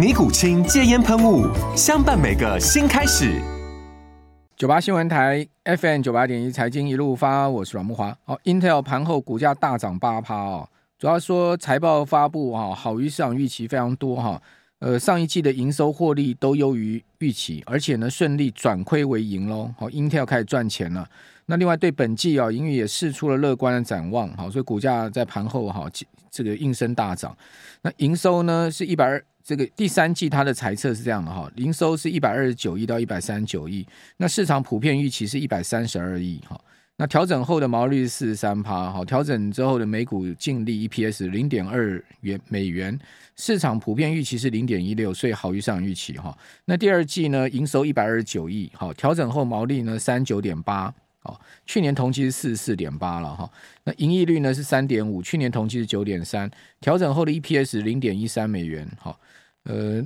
尼古清戒烟喷雾，相伴每个新开始。九八新闻台 FM 九八点一财经一路发，我是阮慕驊。好，Intel 盘后股价大涨八趴哦，主要说财报发布啊，好于市场预期非常多哈。呃，上一季的营收获利都优于预期，而且呢顺利转亏为盈喽。好，Intel 开始赚钱了。那另外对本季啊，盈余也释出了乐观的展望。好，所以股价在盘后哈，这个应声大涨。那营收呢是一百二。这个第三季它的财测是这样的哈，营收是一百二十九亿到一百三十九亿，那市场普遍预期是一百三十二亿哈，那调整后的毛利是四十三趴哈，调整之后的每股净利 EPS 零点二元美元，市场普遍预期是零点一六，所以好于市场预期哈。那第二季呢，营收一百二十九亿好，调整后毛利呢三十九点八。哦，去年同期是四十四点八了哈，那盈利率呢是三点五，去年同期是九点三，调整后的 EPS 零点一三美元，哈，呃，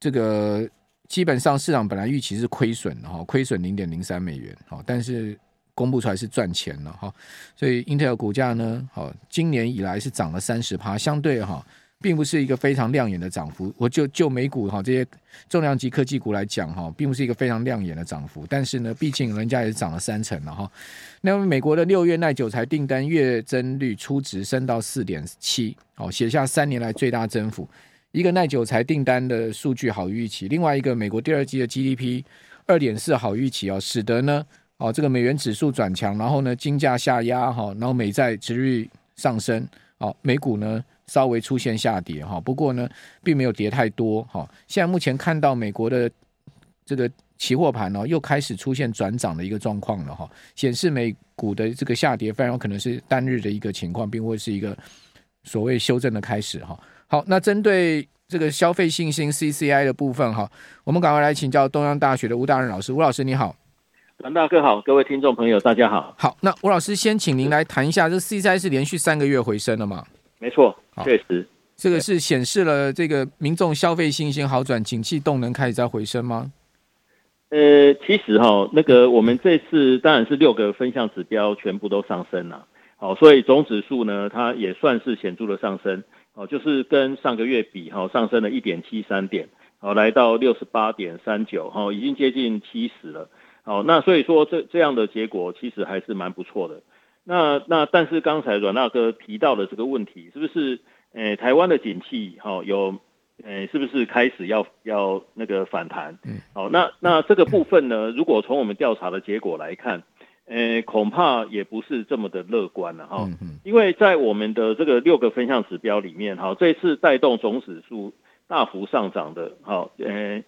这个基本上市场本来预期是亏损的哈，亏损零点零三美元，哈，但是公布出来是赚钱了哈，所以 Intel 股价呢，好，今年以来是涨了三十趴，相对哈。并不是一个非常亮眼的涨幅，我就就美股哈这些重量级科技股来讲哈，并不是一个非常亮眼的涨幅。但是呢，毕竟人家也是涨了三成了哈。那么美国的六月耐久材订单月增率初值升到四点七，哦，写下三年来最大增幅。一个耐久材订单的数据好预期，另外一个美国第二季的 GDP 二点四好预期哦，使得呢哦这个美元指数转强，然后呢金价下压哈，然后美债殖率上升，哦美股呢。稍微出现下跌哈，不过呢，并没有跌太多哈。现在目前看到美国的这个期货盘呢，又开始出现转涨的一个状况了哈，显示美股的这个下跌非常有可能是单日的一个情况，并会是一个所谓修正的开始哈。好，那针对这个消费信心 CCI 的部分哈，我们赶快来请教东洋大学的吴大任老师，吴老师你好，蓝大哥好，各位听众朋友大家好。好，那吴老师先请您来谈一下，这 CCI 是连续三个月回升了吗？没错。确实，这个是显示了这个民众消费信心好转，景气动能开始在回升吗？呃，其实哈，那个我们这次当然是六个分项指标全部都上升了，好，所以总指数呢，它也算是显著的上升，哦，就是跟上个月比哈，上升了一点七三点，好，来到六十八点三九，哈，已经接近七十了，好，那所以说这这样的结果其实还是蛮不错的。那那但是刚才阮大哥提到的这个问题，是不是？诶、欸，台湾的景气哈、哦、有，诶、欸，是不是开始要要那个反弹？嗯，好，那那这个部分呢？如果从我们调查的结果来看，诶、欸，恐怕也不是这么的乐观了哈。嗯嗯。因为在我们的这个六个分项指标里面，哈，这次带动总指数大幅上涨的，好，诶，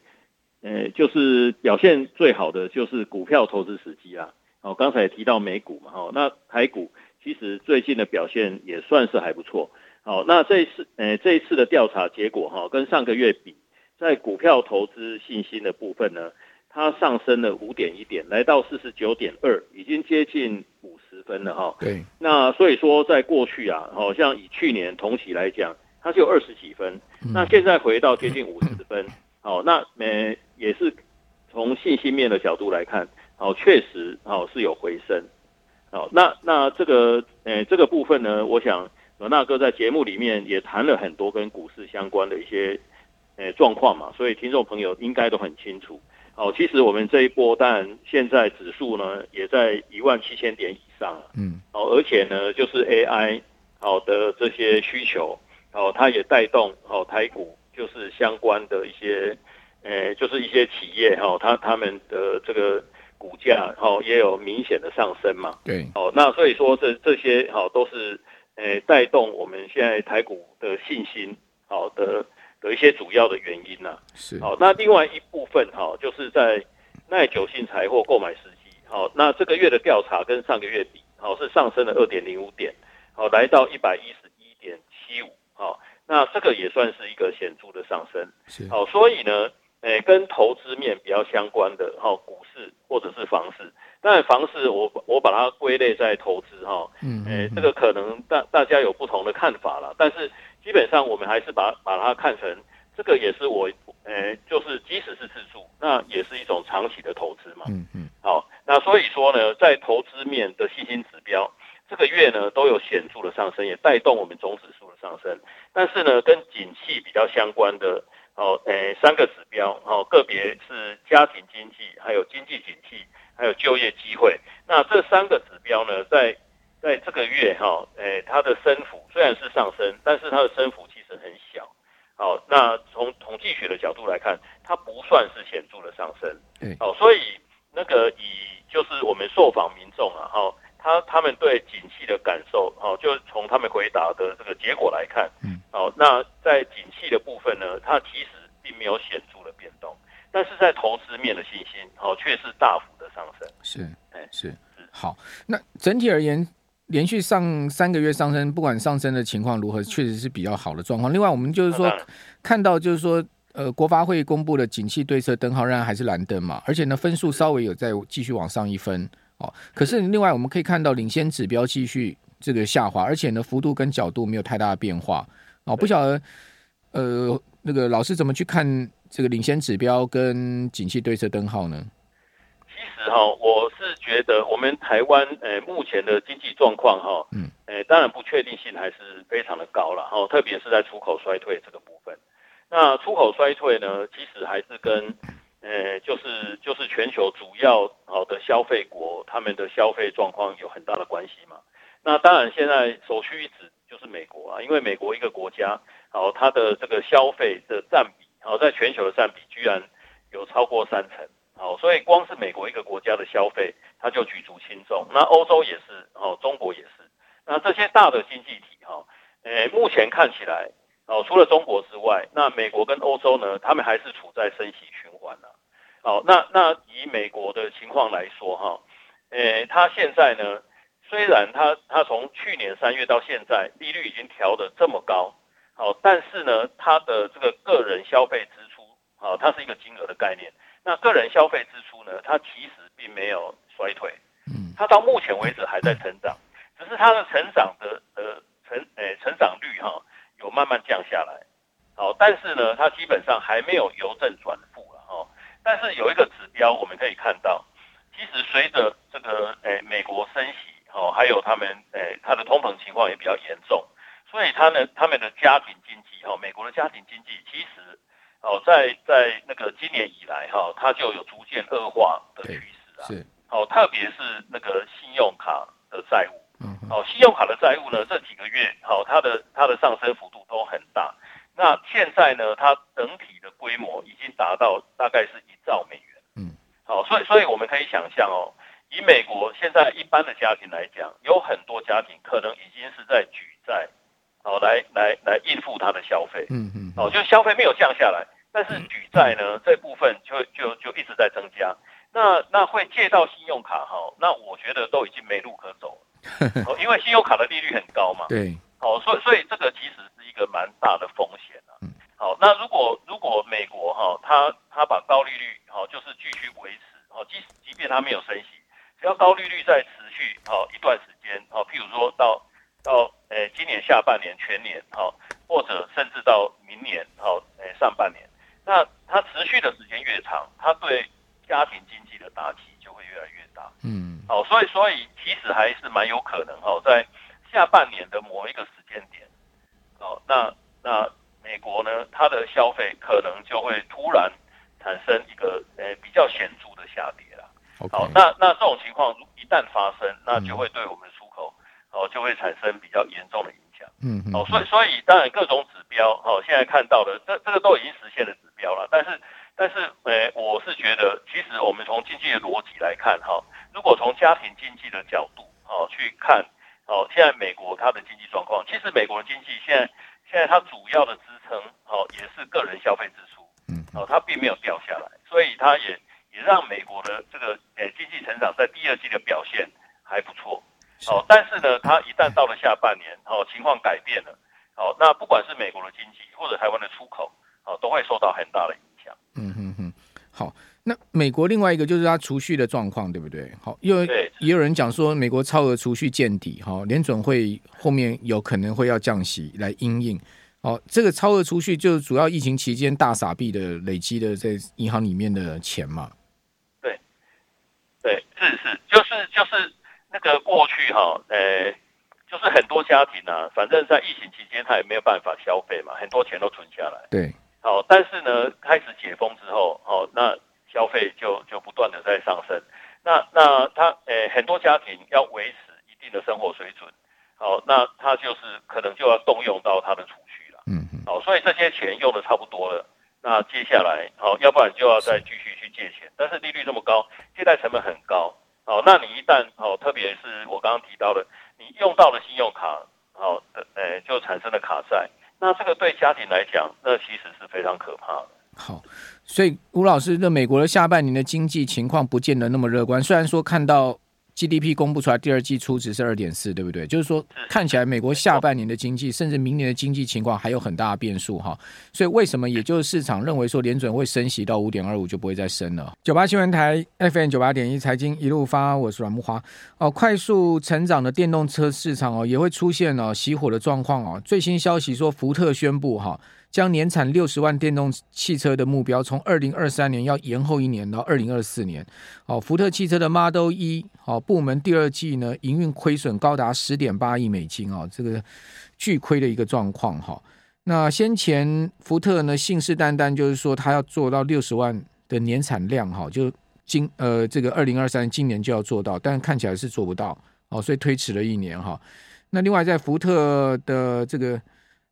诶，就是表现最好的就是股票投资时机啊。哦，刚才也提到美股嘛，哈，那台股其实最近的表现也算是还不错。好，那这一次，呃，这一次的调查结果哈，跟上个月比，在股票投资信心的部分呢，它上升了五点一点，来到四十九点二，已经接近五十分了哈。对。那所以说，在过去啊，好像以去年同期来讲，它是有二十几分，那现在回到接近五十分。好，那呃也是从信心面的角度来看。好，确实，好是有回升。好，那那这个，呃，这个部分呢，我想阮大哥在节目里面也谈了很多跟股市相关的一些，呃，状况嘛，所以听众朋友应该都很清楚。好，其实我们这一波，当然现在指数呢也在一万七千点以上了。嗯。哦，而且呢，就是 AI 好的这些需求，哦，它也带动哦台股，就是相关的一些，呃，就是一些企业哈，它他们的这个。股价哦也有明显的上升嘛。对，哦，那所以说这这些好都是诶带动我们现在台股的信心好的的一些主要的原因呐。是，好，那另外一部分哈就是在耐久性财货购买时机，好，那这个月的调查跟上个月比，好是上升了二点零五点，好来到一百一十一点七五，好，那这个也算是一个显著的上升。是，好，所以呢。诶，跟投资面比较相关的哈，股市或者是房市，当然房市我我把它归类在投资哈，嗯，诶，这个可能大大家有不同的看法了，但是基本上我们还是把把它看成这个也是我诶，就是即使是自住，那也是一种长期的投资嘛，嗯嗯，好，那所以说呢，在投资面的信心指标，这个月呢都有显著的上升，也带动我们总指数的上升，但是呢，跟景气比较相关的。哦，诶，三个指标，哦，个别是家庭经济，还有经济景气，还有就业机会。那这三个指标呢，在在这个月，哈，诶，它的升幅虽然是上升，但是它的升幅其实很小。好，那从统计学的角度来看，它不算是显著的上升。对，好，所以那个以就是我们受访民众啊，哈，他他们对景气的感受，哦，就从他们回答的这个结果来看，嗯，哦，那在景气的部分呢，它其实并没有显著的变动，但是在投资面的信心，哦，却是大幅的上升。是，哎，是，是，好。那整体而言，连续上三个月上升，不管上升的情况如何，确实是比较好的状况。另外，我们就是说看到，就是说，呃，国发会公布的景气对策灯号仍然还是蓝灯嘛，而且呢，分数稍微有再继续往上一分。哦，可是另外我们可以看到，领先指标继续这个下滑，而且呢，幅度跟角度没有太大的变化。哦，不晓得，呃。那个老师怎么去看这个领先指标跟景气对策灯号呢？其实哈，我是觉得我们台湾呃目前的经济状况哈，嗯，呃当然不确定性还是非常的高了哈，特别是在出口衰退这个部分。那出口衰退呢，其实还是跟呃就是就是全球主要好的消费国他们的消费状况有很大的关系嘛。那当然现在首屈一指就是美国啊，因为美国一个国家。好，它的这个消费的占比，好，在全球的占比居然有超过三成，好，所以光是美国一个国家的消费，它就举足轻重。那欧洲也是，哦，中国也是。那这些大的经济体，哈，诶，目前看起来，哦，除了中国之外，那美国跟欧洲呢，他们还是处在升息循。好，那那以美国的情况来说，哈，诶，它现在呢，虽然它它从去年三月到现在，利率已经调得这么高。好，但是呢，它的这个个人消费支出，好，它是一个金额的概念。那个人消费支出呢，它其实并没有衰退，嗯，它到目前为止还在成长，只是它的成长的呃成诶、欸、成长率哈有慢慢降下来。好，但是呢，它基本上还没有由正转。但是有一个指标我们可以看到，其实随着这个诶、欸、美国升息，哦，还有他们诶、欸、它的通膨情况也比较严重。所以他呢，他们的家庭经济哈，美国的家庭经济其实哦，在在那个今年以来哈，它就有逐渐恶化的趋势啊。是。哦，特别是那个信用卡的债务。嗯。哦，信用卡的债务呢，这几个月好，它的它的上升幅度都很大。那现在呢，它整体的规模已经达到大概是一兆美元。嗯。好，所以所以我们可以想象哦，以美国现在一般的家庭来讲，有很多家庭可能已经是在举债。哦，来来来应付它的消费，嗯嗯，哦，就消费没有降下来，但是举债呢这部分就就就一直在增加，那那会借到信用卡哈，那我觉得都已经没路可走了，哦，因为信用卡的利率很高嘛，对，哦，所以所以这个其实个蛮大的风险啊，嗯，好，那如果如果美国哈，它它把高利率哈就是继续维持，哦，即即便它没有升息，只要高利率再持续好一段时间，哦，譬如说到到。诶，今年下半年、全年，哈，或者甚至到明年，好，诶，上半年，那它持续的时间越长，它对家庭经济的打击就会越来越大。嗯，好，所以，所以其实还是蛮有可能，哈，在下半年的某一个时间点，好，那那美国呢，它的消费可能就会突然产生一个诶比较显著的下跌了。好，那那这种情况一旦发生，那就会对我们出口。哦，就会产生比较严重的影响。嗯，哦，所以所以当然各种指标，哦，现在看到的这这个都已经实现了指标了，但是但是，呃，我是觉得，其实我们从经济的逻辑来看，哈，如果从家庭经济的角度，哦，去看，哦，现在美国它的经济状况，其实美国的经济现在，现在它主要的支撑，哦，也是个人消费支出，嗯，哦，它并没有掉下来，所以它也也让美国的这个，呃，经济成长在第二季的表现还不错，哦，但是呢，它一旦到了下半年，哦，情况改变了，哦，那不管是美国的经济或者台湾的出口，哦，都会受到很大的影响。嗯哼哼，好，那美国另外一个就是它储蓄的状况，对不对？好，因为也有人讲说美国超额储蓄见底，哈，联准会后面有可能会要降息来因应。哦，这个超额储蓄就是主要疫情期间大傻币的累积的在银行里面的钱嘛。对，对，是是，就是那个过去哈，呃，就是很多家庭啊，反正在疫情期间他也没有办法消费嘛，很多钱都存下来。对。好，但是呢，开始解封之后，哦，那消费就就不断的在上升。那那他，诶、欸，很多家庭要维持一定的生活水准，好，那他就是可能就要动用到他的储蓄了。嗯嗯。好，所以这些钱用的差不多了，那接下来，好，要不然就要再继续去借钱。但是利率这么高，借贷成本很高。好，那你一旦，好，特别是我刚刚提到的，你用到了信用卡，好，诶、欸，就产生了卡债。那这个对家庭来讲，那其实是非常可怕的。好，所以吴老师，那美国的下半年的经济情况不见得那么乐观。虽然说看到。GDP 公布出来，第二季初值是二点四，对不对？就是说，看起来美国下半年的经济，甚至明年的经济情况还有很大的变数哈。所以为什么？也就是市场认为说，联准会升息到五点二五就不会再升了。九八新闻台 FM 九八点一财经一路发，我是阮木华哦。快速成长的电动车市场哦，也会出现哦熄火的状况哦。最新消息说，福特宣布哈。将年产六十万电动汽车的目标从二零二三年要延后一年到二零二四年。哦，福特汽车的 Model E 哦部门第二季呢营运亏损高达十点八亿美金哦，这个巨亏的一个状况哈。那先前福特呢信誓旦旦就是说他要做到六十万的年产量哈，就今呃这个二零二三今年就要做到，但看起来是做不到哦，所以推迟了一年哈。那另外在福特的这个。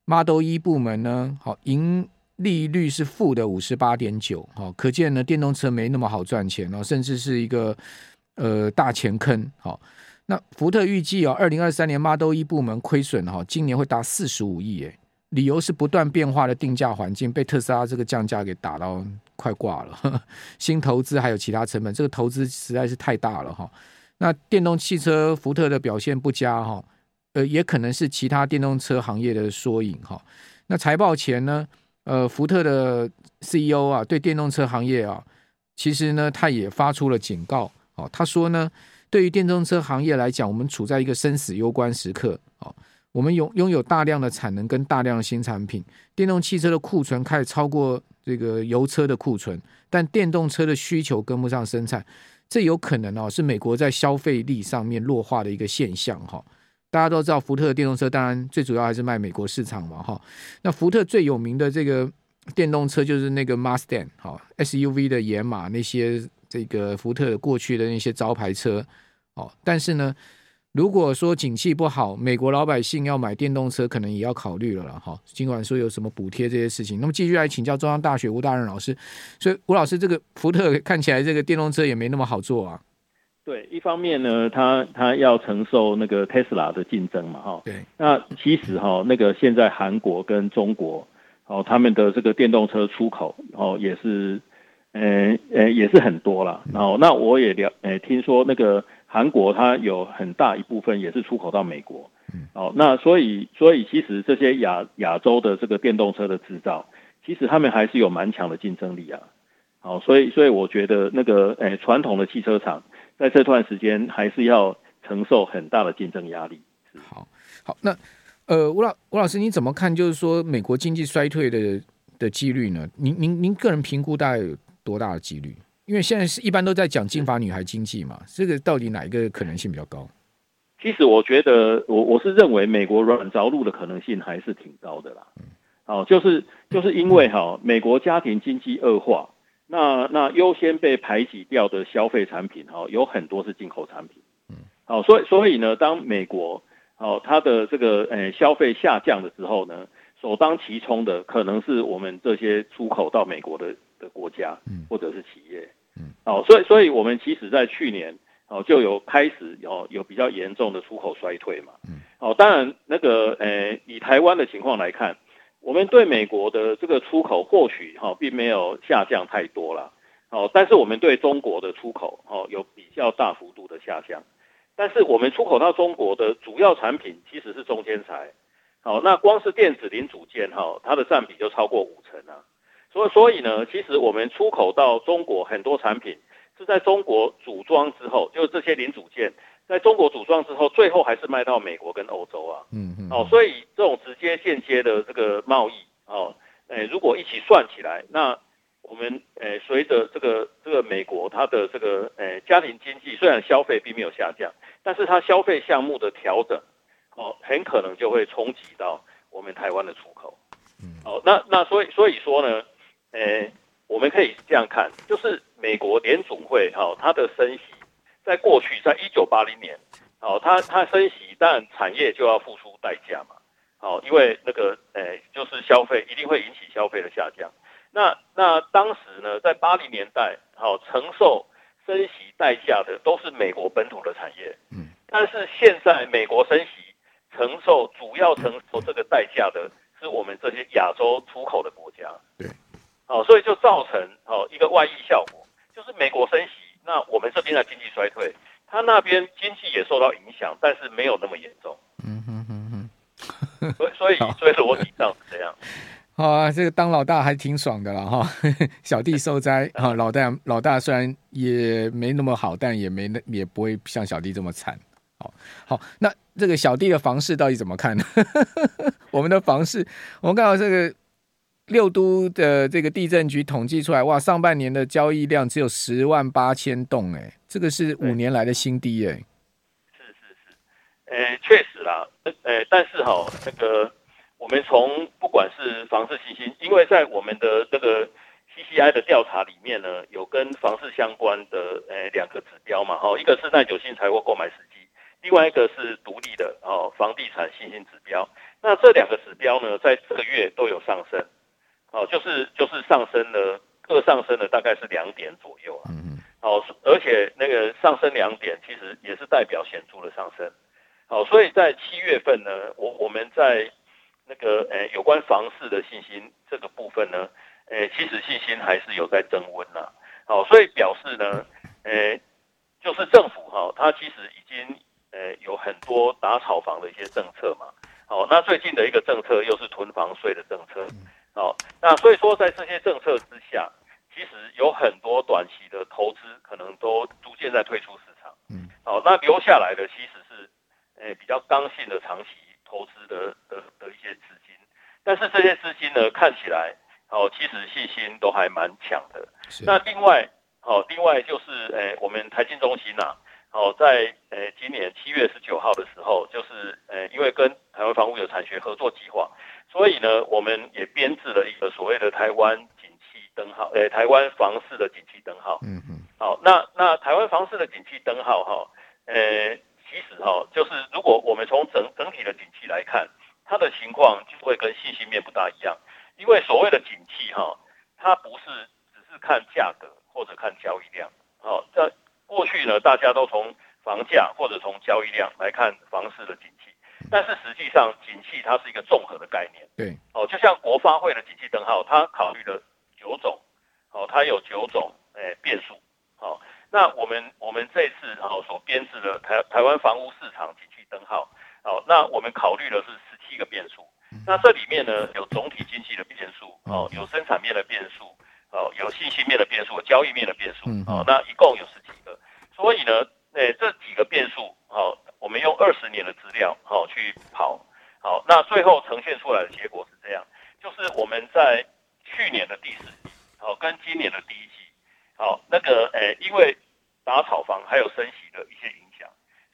Model E 部门呢，好，盈利率是负的五十八点九，好，可见呢电动车没那么好赚钱哦，甚至是一个呃大钱坑，好，那福特预计哦，二零二三年 Model E 部门亏损哈，今年会达四十五亿，哎，理由是不断变化的定价环境被特斯拉这个降价给打到快挂了呵，新投资还有其他成本，这个投资实在是太大了哈，那电动汽车福特的表现不佳哈。呃，也可能是其他电动车行业的缩影哈。那财报前呢，呃，福特的 CEO 啊，对电动车行业啊，其实呢，他也发出了警告。哦，他说呢，对于电动车行业来讲，我们处在一个生死攸关时刻。哦，我们拥拥有大量的产能跟大量的新产品，电动汽车的库存开始超过这个油车的库存，但电动车的需求跟不上生产，这有可能哦，是美国在消费力上面弱化的一个现象哈。大家都知道，福特的电动车当然最主要还是卖美国市场嘛，哈。那福特最有名的这个电动车就是那个 Mustang，哈，SUV 的野马那些这个福特过去的那些招牌车，哦。但是呢，如果说景气不好，美国老百姓要买电动车，可能也要考虑了了，哈。尽管说有什么补贴这些事情，那么继续来请教中央大学吴大任老师。所以吴老师，这个福特看起来这个电动车也没那么好做啊。对，一方面呢，他他要承受那个特斯拉的竞争嘛，哈。对。那其实哈，那个现在韩国跟中国，哦，他们的这个电动车出口，哦，也是，呃呃，也是很多啦。然后，那我也了，呃，听说那个韩国它有很大一部分也是出口到美国。嗯。哦，那所以所以其实这些亚亚洲的这个电动车的制造，其实他们还是有蛮强的竞争力啊。好，所以所以我觉得那个，呃，传统的汽车厂。在这段时间，还是要承受很大的竞争压力。好，好，那呃，吴老吴老师，你怎么看？就是说，美国经济衰退的的几率呢？您您您个人评估大概有多大的几率？因为现在是一般都在讲金发女孩经济嘛，这个到底哪一个可能性比较高？其实我觉得，我我是认为美国软着陆的可能性还是挺高的啦。嗯，好，就是就是因为哈，美国家庭经济恶化。那那优先被排挤掉的消费产品，哈，有很多是进口产品，嗯，好，所以所以呢，当美国，哦，它的这个呃消费下降的时候呢，首当其冲的可能是我们这些出口到美国的的国家，嗯，或者是企业，嗯，哦，所以所以我们其实在去年哦就有开始有有比较严重的出口衰退嘛，嗯，哦，当然那个呃以台湾的情况来看，我们对美国的这个出口或许哈并没有下降太多了，哦，但是我们对中国的出口哦有比较大幅度的下降，但是我们出口到中国的主要产品其实是中间材。好，那光是电子零组件哈，它的占比就超过五成啊。所以，所以呢，其实我们出口到中国很多产品是在中国组装之后，就是这些零组件在中国组装之后，最后还是卖到美国跟欧洲啊。嗯嗯。哦，所以这种直接间接的这个贸易哦，诶，如果一起算起来，那我们诶随着这个这个美国它的这个诶家庭经济虽然消费并没有下降，但是它消费项目的调整。哦，很可能就会冲击到我们台湾的出口。嗯，哦，那那所以所以说呢，诶、欸，我们可以这样看，就是美国联总会哈、哦，它的升息，在过去在一九八零年，哦，它它升息，但产业就要付出代价嘛。哦，因为那个诶、欸，就是消费一定会引起消费的下降。那那当时呢，在八零年代，好、哦、承受升息代价的都是美国本土的产业。嗯，但是现在美国升息。承受主要承受这个代价的是我们这些亚洲出口的国家，对，哦，所以就造成哦一个外溢效果，就是美国升息，那我们这边的经济衰退，他那边经济也受但是没有那么严重，嗯哼哼哼，所以所以所以逻辑上是这样，好啊，这个当老大还挺爽的了哈，小弟受灾 啊，老大老大虽然也没那么好，但也没那也不会像小弟这么惨。好，好，那这个小弟的房市到底怎么看？呢？我们的房市，我们看到这个六都的这个地震局统计出来，哇，上半年的交易量只有十万八千栋，哎，这个是五年来的新低，哎，呃，确实啦，呃，但是哈，那个我们从不管是房市信心，因为在我们的这个。CCI 的调查里面呢，有跟房市相关的诶两个指标嘛，哈，一个是耐久性财货购买时机，另外一个是独立的哦房地产信心指标。那这两个指标呢，在这个月都有上升，哦，就是就是上升了，各上升了大概是两点左右啊，嗯嗯，哦，而且那个上升两点，其实也是代表显著的上升，好，所以在七月份呢，我我们在那个诶有关房市的信心这个部分呢。诶，其实信心还是有在增温呐，好，所以表示呢，诶，就是政府哈，它其实已经诶有很多打炒房的一些政策嘛，好，那最近的一个政策又是囤房税的政策，好，那所以说在这些政策之下，其实有很多短期的投资可能都逐渐在退出市场，嗯，好，那留下来的其实是诶比较刚性的长期投资的的的一些资金，但是这些资金呢看起来。哦，其实信心都还蛮强的。那另外，哦，另外就是，诶、欸，我们台经中心呐、啊，哦，在诶、欸、今年七月十九号的时候，就是，诶、欸，因为跟台湾房屋有产学合作计划，所以呢，我们也编制了一个所谓的台湾景气灯号，诶、欸，台湾房市的景气灯号。嗯嗯。好，那那台湾房市的景气灯号，哈，诶，其实哈，就是如果我们从整整体的景气来看，它的情况就会跟信息面不大一样。因为所谓的景气哈，它不是只是看价格或者看交易量，好，在过去呢，大家都从房价或者从交易量来看房市的景气，但是实际上景气它是一个综合的概念，对，哦，就像国发会的景气灯号，它考虑了九种，哦，它有九种诶变数，好，那我们我们这次哈所编制的台台湾房屋市场景气灯号，哦，那我们考虑的是十七个变数。那这里面呢，有总体经济的变数，哦，有生产面的变数，哦，有信息面的变数，有交易面的变数，哦，那一共有十几个。所以呢，诶，这几个变数，哦，我们用二十年的资料，哦，去跑，好，那最后呈现出来的结果是这样，就是我们在去年的第四季，哦，跟今年的第一季，好，那个，诶，因为打炒房还有升息的一些影响，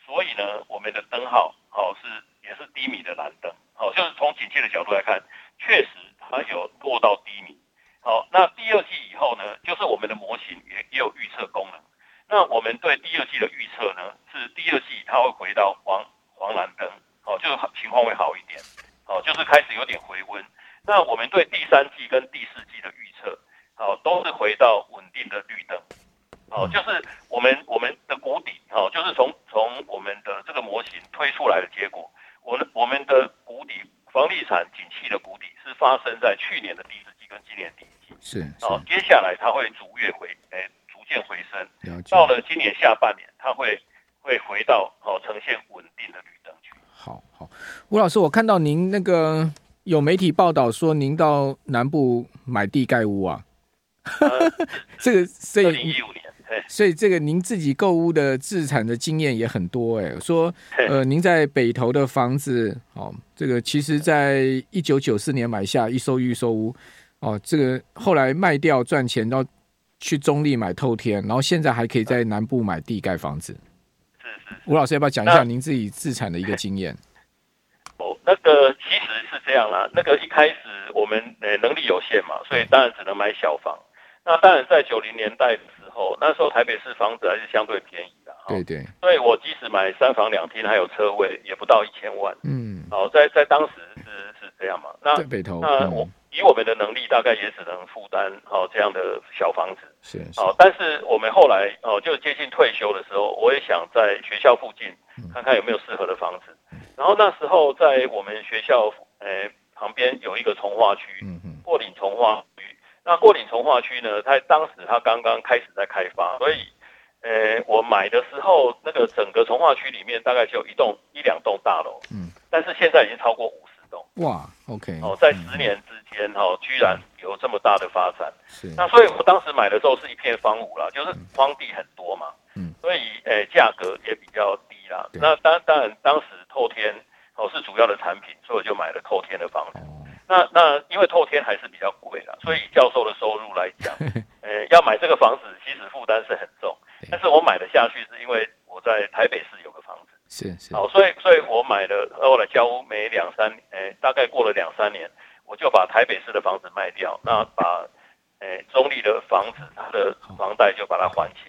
所以呢，我们的灯号，哦，是也是低迷的蓝灯。哦，就是从景气的角度来看，确实它有落到低迷。好，那第二季以后呢，就是我们的模型也也有预测功能。那我们对第二季的预测呢，是第二季它会回到黄黄蓝灯，哦，就是情况会好一点，哦，就是开始有点回温。那我们对第三季跟第四季的预测，哦，都是回到稳定的绿灯哦，就是我们我们的谷底，哦，就是从从我们的这个模型推出来的结果。我我们的谷底，房地产景气的谷底是发生在去年的第四季跟今年第一季。是哦，接下来它会逐月回，哎，逐渐回升。了解。到了今年下半年，它会会回到哦，呈现稳定的绿灯区。好好，吴老师，我看到您那个有媒体报道说您到南部买地盖屋啊，这个这一。所以这个您自己购物的自产的经验也很多哎，说呃您在北投的房子哦，这个其实在一九九四年买下一艘预售屋哦，这个后来卖掉赚钱，然后去中立买透天，然后现在还可以在南部买地盖房子。是是，吴老师要不要讲一下您自己自产的一个经验？哦，那个其实是这样啦，那个一开始我们呃能力有限嘛，所以当然只能买小房。那当然在九零年代。的时候，那时候台北市房子还是相对便宜的，对对，所以我即使买三房两厅还有车位，也不到一千万。嗯，好，在在当时是是这样嘛？那在北投，那我以我们的能力，大概也只能负担哦这样的小房子。是，好，但是我们后来哦，就接近退休的时候，我也想在学校附近看看有没有适合的房子。然后那时候在我们学校诶旁边有一个从化区，嗯嗯，过岭重划。那过岭从化区呢？它当时它刚刚开始在开发，所以，呃，我买的时候，那个整个从化区里面大概就有一栋一两栋大楼，嗯，但是现在已经超过五十栋。哇，OK，哦，在十年之间，哈、哦，居然有这么大的发展。是。那所以我当时买的时候是一片荒芜啦，就是荒地很多嘛，嗯，所以，呃，价格也比较低啦。那当当然，当时透天哦是主要的产品，所以我就买了透天的房子。哦那那因为透天还是比较贵的，所以教授的收入来讲，呃，要买这个房子其实负担是很重，但是我买得下去是因为我在台北市有个房子，是是，好，所以所以我买了，后来交屋没两三，呃，大概过了两三年，我就把台北市的房子卖掉，那把，呃，中立的房子它的房贷就把它还清。